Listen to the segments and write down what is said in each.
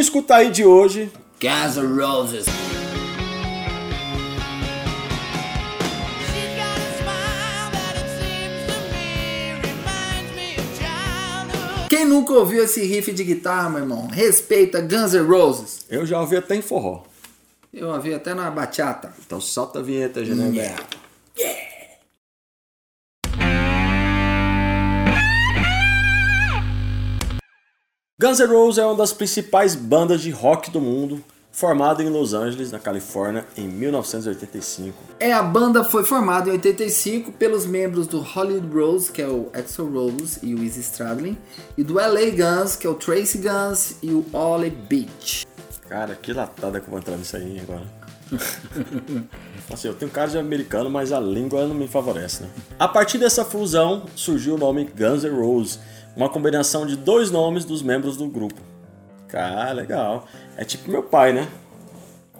no Escuta Aí de hoje, Guns N' Roses. Quem nunca ouviu esse riff de guitarra, meu irmão? Respeita Guns N' Roses. eu já ouvi até em forró. Eu ouvi até na bachata. Então solta a vinheta, Genevieve. Guns N' Roses é uma das principais bandas de rock do mundo, formada em Los Angeles, na Califórnia, em 1985. É, a banda foi formada em 85 pelos membros do Hollywood Rose, que é o Axel Rose e o Izzy Stradlin, e do LA Guns, que é o Tracy Guns e o Ollie Beach. Cara, que latada que eu vou entrar nisso aí agora. assim, eu tenho cara de americano, mas a língua não me favorece, né? A partir dessa fusão surgiu o nome Guns N' Roses, uma combinação de dois nomes dos membros do grupo. Cara, legal. É tipo meu pai, né?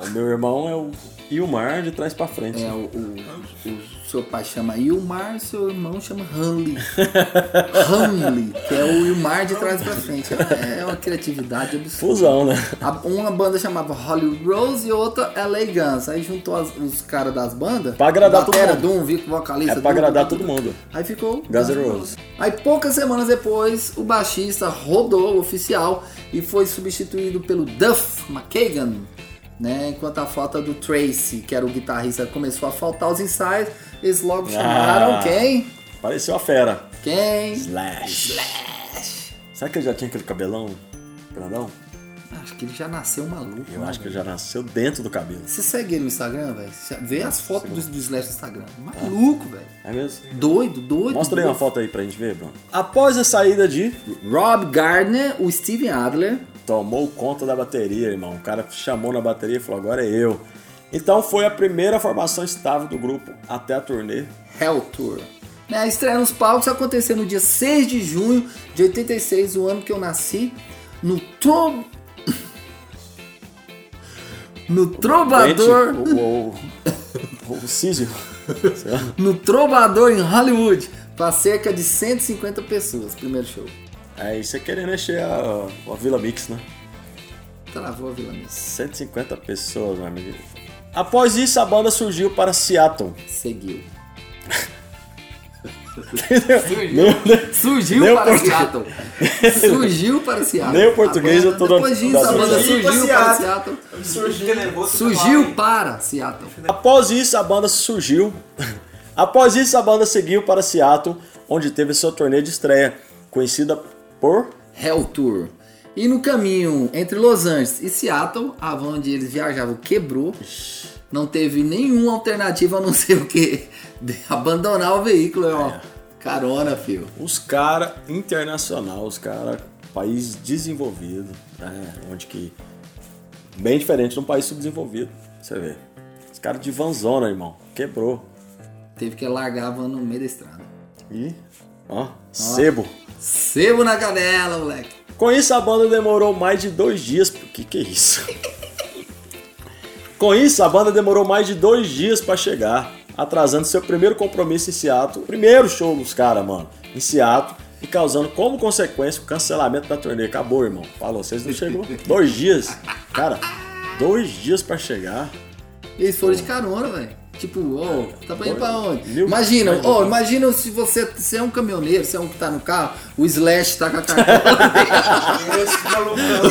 O meu irmão é o Ilmar de trás pra frente. É, o, o- o seu pai chama Ilmar, seu irmão chama Hanley. Hanley, que é o Ilmar de trás pra frente. É uma criatividade absurda. Fusão, né? A- Uma banda chamava Hollywood Rose e outra LA Guns. Aí juntou as- os caras das bandas. Pra agradar todo mundo. Doom, Vico, vocalista. É pra Doom, agradar tudo. todo mundo. Aí ficou Guns N' Roses. Aí poucas semanas depois, o baixista rodou o oficial e foi substituído pelo Duff McKagan. Né, enquanto a falta do Tracy, que era o guitarrista, começou a faltar os ensaios, eles logo chamaram Ah. quem? Pareceu a fera. Quem? Slash. Será que ele já tinha aquele cabelão grandão? Acho que ele já nasceu maluco. Eu né, acho que ele já nasceu dentro do cabelo. Você segue ele no Instagram, velho? Vê as fotos do, do Slash no Instagram. Maluco, velho. É mesmo? Doido, doido. Mostra aí uma doido. foto aí pra gente ver, Bruno. Após a saída de Rob Gardner, o Steven Adler, tomou conta da bateria, irmão. O cara chamou na bateria e falou: agora é eu. Então foi a primeira formação estável do grupo até a turnê. Hell Tour. Né, A estreia nos palcos aconteceu no dia 6 de junho de 86, o ano que eu nasci, no Tro... No Trovador, O, o, Císio. No Trovador em Hollywood, para cerca de 150 pessoas, primeiro show. É, isso é querendo encher a, a Vila Mix, né? Travou a Vila Mix. 150 pessoas, meu amigo. Após isso, a banda surgiu para Seattle. Seguiu. Nem- Surgiu Nem para. Seattle. Surgiu para Seattle. Nem o português eu tô dando- Depois disso, a banda Surgiu surgiu para Seattle. Surgiu nervoso. Surgiu para Seattle. Após isso, a banda surgiu. Após isso, a banda seguiu para Seattle, onde teve sua turnê de estreia, conhecida por Hell Tour. E no caminho entre Los Angeles e Seattle, a van onde eles viajavam quebrou. Não teve nenhuma alternativa a não ser o que? Abandonar o veículo. É uma carona, filho. os cara internacional, os cara país desenvolvido, né? Onde que bem diferente de um país subdesenvolvido, você vê. Os caras de vanzona, irmão, quebrou. Teve que largar a van no meio da estrada. E ó, sebo. Sebo na canela, moleque. Com isso, a banda demorou mais de dois dias. Que que é isso? Com isso, a banda demorou mais de dois dias pra chegar, atrasando seu primeiro compromisso em Seattle, primeiro show dos caras, mano, em Seattle, e causando como consequência o cancelamento da turnê. Acabou, irmão. Falou, vocês não chegou. Dois dias. Cara, dois dias pra chegar. Eles foram de carona, velho. Tipo, ó, tá pra ir pra onde? Mil- Imagina, ó, um. imagina se você, você é um caminhoneiro, você é um que tá no carro, o Slash tá com a carteira.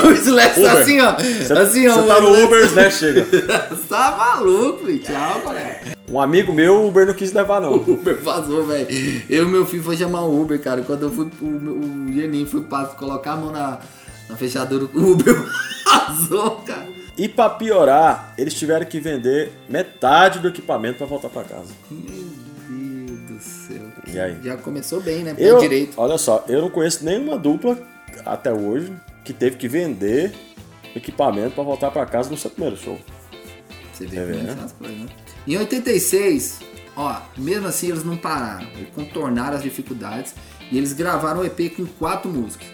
O Slash tá Uber. assim, ó. Você assim, ó. você tá o no Slash- Uber, né? Chega. Você tá maluco, filho. Tchau, moleque. Um amigo meu, o Uber não quis levar, não. O Uber vazou, velho. Eu e meu filho foi chamar o Uber, cara. Quando eu fui, o, o Geninho foi pra colocar a mão na, na fechadura, o Uber vazou, cara. E pra piorar, eles tiveram que vender metade do equipamento pra voltar pra casa. Meu Deus do céu. E aí? Já começou bem, né? Pé Eu, direito. olha só, eu não conheço nenhuma dupla até hoje que teve que vender equipamento pra voltar pra casa no seu primeiro show. Você vê né? as coisas, né? Em 86, ó, mesmo assim eles não pararam, eles contornaram as dificuldades e eles gravaram o EP com quatro músicas.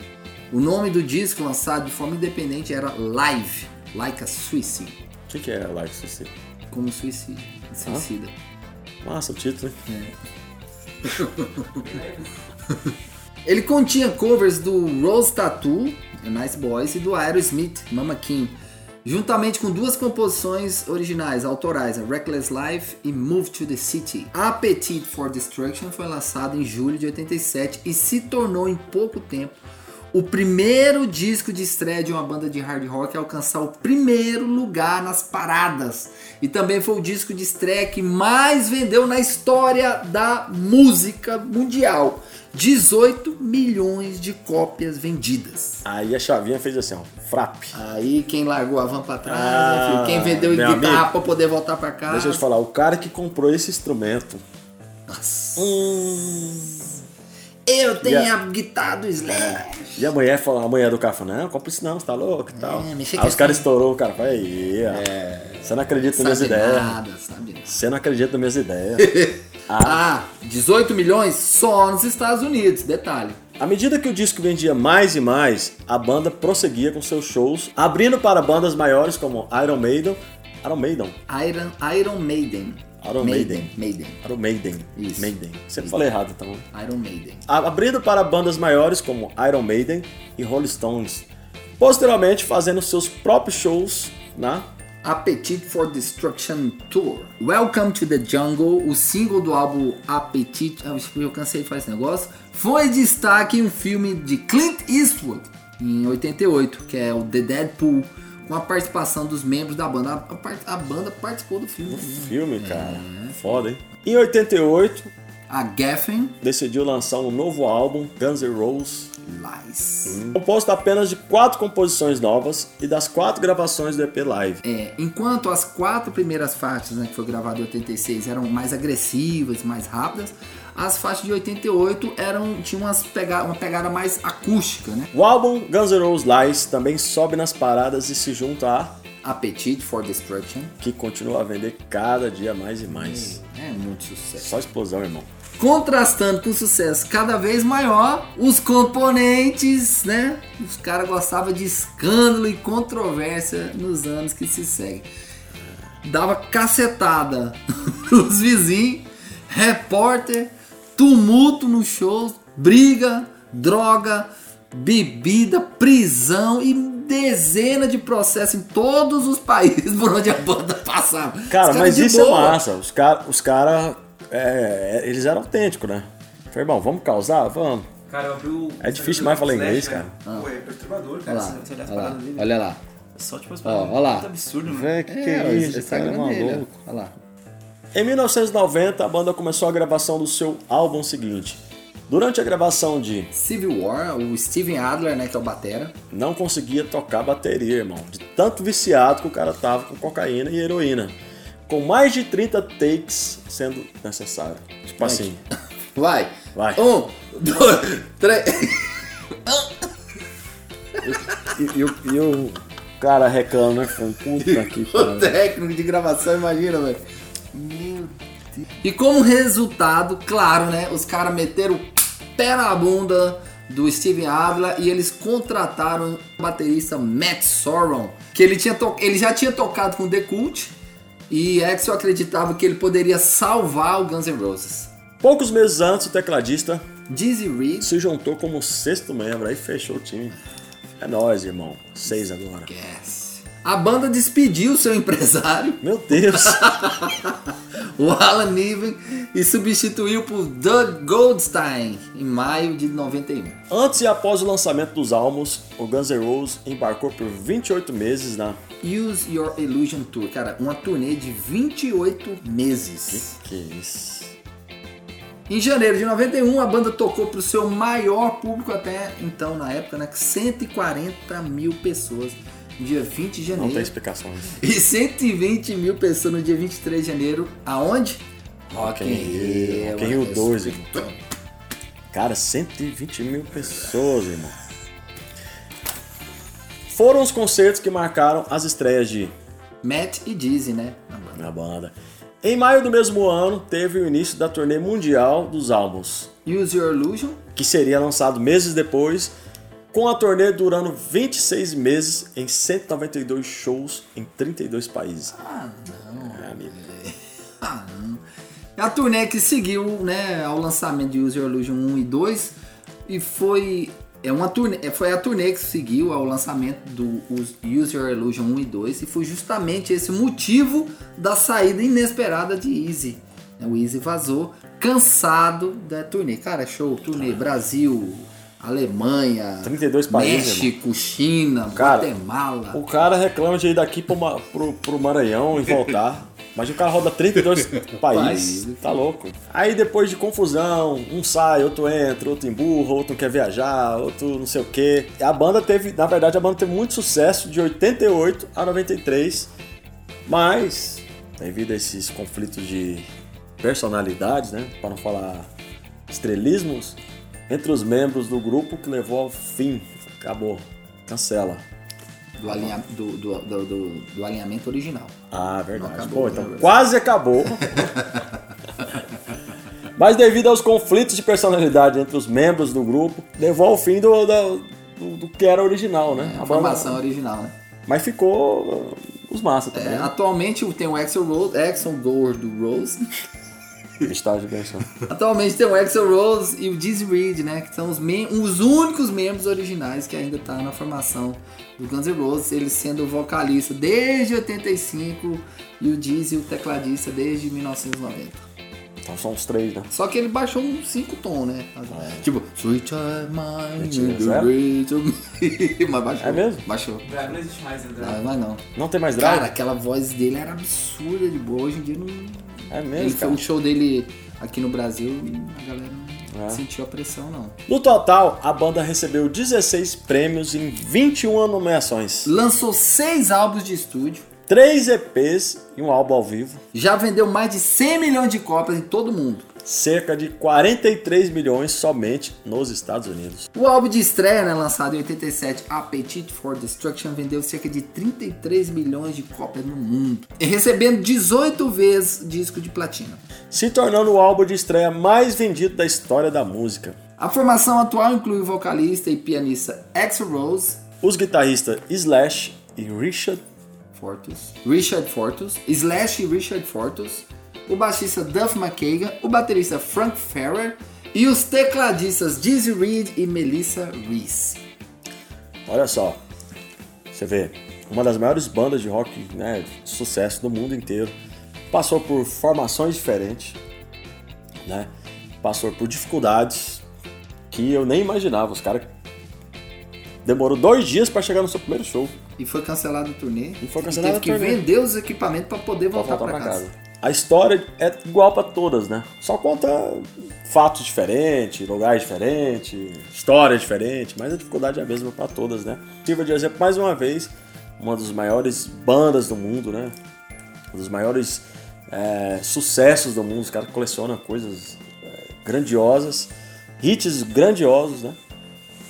O nome do disco lançado de forma independente era Live, Like a Suicide, O que, que é Live Suicide? como suicídio, suicida. Massa o título, hein? Ele continha covers do Rose Tattoo, Nice Boys e do Aerosmith, Mama King. Juntamente com duas composições originais, autorais, a Reckless Life e Move to the City. Appetite for Destruction foi lançado em julho de 87 e se tornou em pouco tempo o primeiro disco de estreia de uma banda de hard rock a alcançar o primeiro lugar nas paradas. E também foi o disco de estreia que mais vendeu na história da música mundial. 18 milhões de cópias vendidas. Aí a chavinha fez assim, ó, frap. Aí quem largou a van pra trás, Ah, né, filho? quem vendeu guitarra amigo. pra poder voltar pra casa. Deixa eu te falar, o cara que comprou esse instrumento. Nossa. Hum, Eu tenho a- a guitarra do Slash. e a mulher falou, a mulher do cara falou, não, compra isso não, você tá louco e tal. É, Aí com os caras estourou, o cara falou, aí, ó. Você não acredita nas minhas ideias. nada, sabe nada. Você não acredita nas minhas ideias. Ah, 18 milhões só nos Estados Unidos, detalhe. À medida que o disco vendia mais e mais, a banda prosseguia com seus shows, abrindo para bandas maiores como Iron Maiden, Iron Maiden, Iron, Iron Maiden. Iron Maiden. Maiden. Iron Maiden, Isso. Maiden. Sempre falei errado, então. Iron Maiden. Abrindo para bandas maiores como Iron Maiden e Rolling Stones. Posteriormente, fazendo seus próprios shows na Appetite for Destruction Tour. Welcome to the Jungle, o single do álbum Appetite. Ah, Eu cansei de fazer esse negócio. Foi destaque em um filme de Clint Eastwood, em 88, que é o The Deadpool, com a participação dos membros da banda. A, a banda participou do filme. também. filme, cara. Foda, hein? Em 88, A Geffen decidiu lançar um novo álbum, Guns N' Roses, Lies. composto apenas de quatro composições novas e das quatro gravações do EP Live. É, enquanto as quatro primeiras faixas, né, que foi gravada em 86, eram mais agressivas, mais rápidas, as faixas de 88 eram tinham umas pega uma pegada mais acústica, né? O álbum Guns N' Roses Lies também sobe nas paradas e se junta a Appetite for Destruction. que continua a vender cada dia mais e mais. É muito sucesso. Só explosão, irmão. Contrastando com o sucesso cada vez maior, os componentes, né? Os caras gostavam de escândalo e controvérsia nos anos que se seguem. Dava cacetada nos vizinhos, repórter, tumulto nos shows, briga, droga, bebida, prisão e dezena de processos em todos os países por onde a banda passava. Cara, caras mas isso é boa. massa. Os caras, os cara, é, é, eles eram autênticos, né? Falei, irmão, vamos causar? Vamos. Cara, eu abri o. É difícil demais falar inglês, cara. Pô, é perturbador, Olha cara. lá, Você, olha lá, dele. olha lá. Só tipo as Ó, paradas. olha lá. Muito absurdo, mano. Véi, que que É, é, o isso? Cara, é maluco. Olha lá. Em 1990, a banda começou a gravação do seu álbum seguinte. Durante a gravação de Civil War, o Steven Adler, né, que é o batera. não conseguia tocar bateria, irmão. De tanto viciado que o cara tava com cocaína e heroína. Com mais de 30 takes sendo necessário. Tipo assim. Vai. Vai. Um, dois, três. E, e o- e o cara reclama, né? Puta que O técnico de gravação, imagina, velho. Meu Deus. E como resultado, claro, né, os caras meteram o pé na bunda do Steven Adler e eles contrataram o baterista Matt Sorum, que ele, tinha to- ele já tinha tocado com The Cult e Axel acreditava que ele poderia salvar o Guns N' Roses. Poucos meses antes, o tecladista Dizzy Reed se juntou como sexto membro, aí fechou o time. É nóis, irmão. Seis agora. Yes. A banda despediu seu empresário, Meu Deus! o Alan Niven, e substituiu por Doug Goldstein em maio de 91. Antes e após o lançamento dos álbuns, o Guns N' Roses embarcou por 28 meses na. Use Your Illusion Tour, cara, uma turnê de 28 meses. Que isso? Em janeiro de 91, a banda tocou para o seu maior público até então, na época, né? 140 mil pessoas dia 20 de Não tem janeiro. explicações. E 120 mil pessoas no dia 23 de janeiro. Aonde? Rock in Rio. Rock in Rio mano, 2, respeitão. Cara, 120 mil pessoas, irmão. Foram os concertos que marcaram as estreias de Matt e Dizzy, né? na banda. na banda. Em maio do mesmo ano, teve o início da turnê mundial dos álbuns, Use Your Illusion. que seria lançado meses depois, com a turnê durando 26 meses em 192 shows em 32 países. Ah, não. É, amigo. Ah, não. É a turnê que seguiu né, ao lançamento de Use Your Illusion 1 e 2 e foi É uma turnê, é, foi a turnê que seguiu ao lançamento do Us- Use Your Illusion 1 e 2 e foi justamente esse motivo da saída inesperada de Easy. O Easy vazou, cansado da turnê. Cara, show, turnê Brasil, Alemanha, 32 países, México, China, Cara, Guatemala. O cara reclama de ir daqui pro, pro, pro Maranhão e voltar. Mas o cara roda 32 países. Países. Tá louco. Aí depois de confusão, um sai, outro entra, outro emburra, outro quer viajar, outro não sei o quê. A banda teve, na verdade, a banda teve muito sucesso de 88 a 93. Mas, devido a esses conflitos de personalidades, né? Para não falar estrelismos, entre os membros do grupo que levou ao fim. Acabou. Cancela. Do, alinha- do- do- do- do- do alinhamento original. Ah, verdade. Acabou, Pô, então né? quase acabou. Mas devido aos conflitos de personalidade entre os membros do grupo, levou ao fim do, do, do que era original, né? A banda- formação original, né? Mas ficou uh, os massa também. É, né? atualmente tem o Axel Rose, Axel Gordo Rose. Estágio de bênção. Atualmente tem o Axel Rose e o Dizzy Reed, né? Que são os, os únicos membros originais que ainda tá na formação do Guns N' Roses, ele sendo o vocalista desde 85 e o Dizzy o tecladista desde 1990. Então são os três, né? Só que ele baixou uns 5 tons, né? Tipo, Sweet Mine, Mentira, the. Mas baixou. É mesmo? Baixou. Drive não existe mais, né? Drive. mas não. Não tem mais drive? Cara, aquela voz dele era absurda de boa. Hoje em dia não. É Ele mesmo, foi cara. o show dele aqui no Brasil, a galera não É. sentiu a pressão, não. No total, a banda recebeu 16 prêmios em 21 nomeações. Lançou seis álbuns de estúdio, 3 EPs e um álbum ao vivo. já vendeu mais de 100 milhões de cópias em todo mundo. Cerca de 43 milhões somente nos Estados Unidos. O álbum de estreia, né, lançado em 87, Appetite for Destruction, vendeu cerca de 33 milhões de cópias no mundo, e recebendo 18 vezes disco de platina. se tornando o álbum de estreia mais vendido da história da música. A formação atual inclui o vocalista e pianista Axl Rose, Os guitarristas Slash e Richard, Fortus, Richard Fortus, Slash Richard Fortus, o baixista Duff McKagan, o baterista Frank Ferrer e os tecladistas Dizzy Reed e Melissa Reese. olha só, você vê, uma das maiores bandas de rock né, de sucesso do mundo inteiro, passou por formações diferentes, né? passou por dificuldades que eu nem imaginava. Os caras demorou dois dias para chegar no seu primeiro show. E foi cancelado o turnê. E foi cancelado teve o que turnê. vender os equipamentos para poder voltar, voltar para casa. casa. A história é igual pra todas, né? Só conta fatos diferentes, lugares diferentes, história diferente, mas a dificuldade é a mesma pra todas, né? Sirva de exemplo mais uma vez, uma das maiores bandas do mundo, né? Um dos maiores é, sucessos do mundo. Os caras colecionam coisas é, grandiosas, hits grandiosos, né?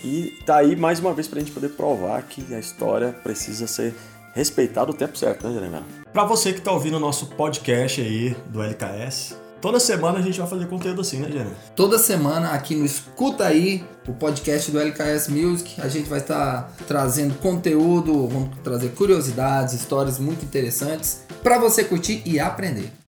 E tá aí mais uma vez pra gente poder provar que a história precisa ser respeitada o tempo certo, né, Jeremiah? Pra você que tá ouvindo o nosso podcast aí do LKS, toda semana a gente vai fazer conteúdo assim, né, Jeremiah? Toda semana aqui no Escuta Aí, o podcast do LKS Music, a gente vai estar trazendo conteúdo, vamos trazer curiosidades, histórias muito interessantes para você curtir e aprender.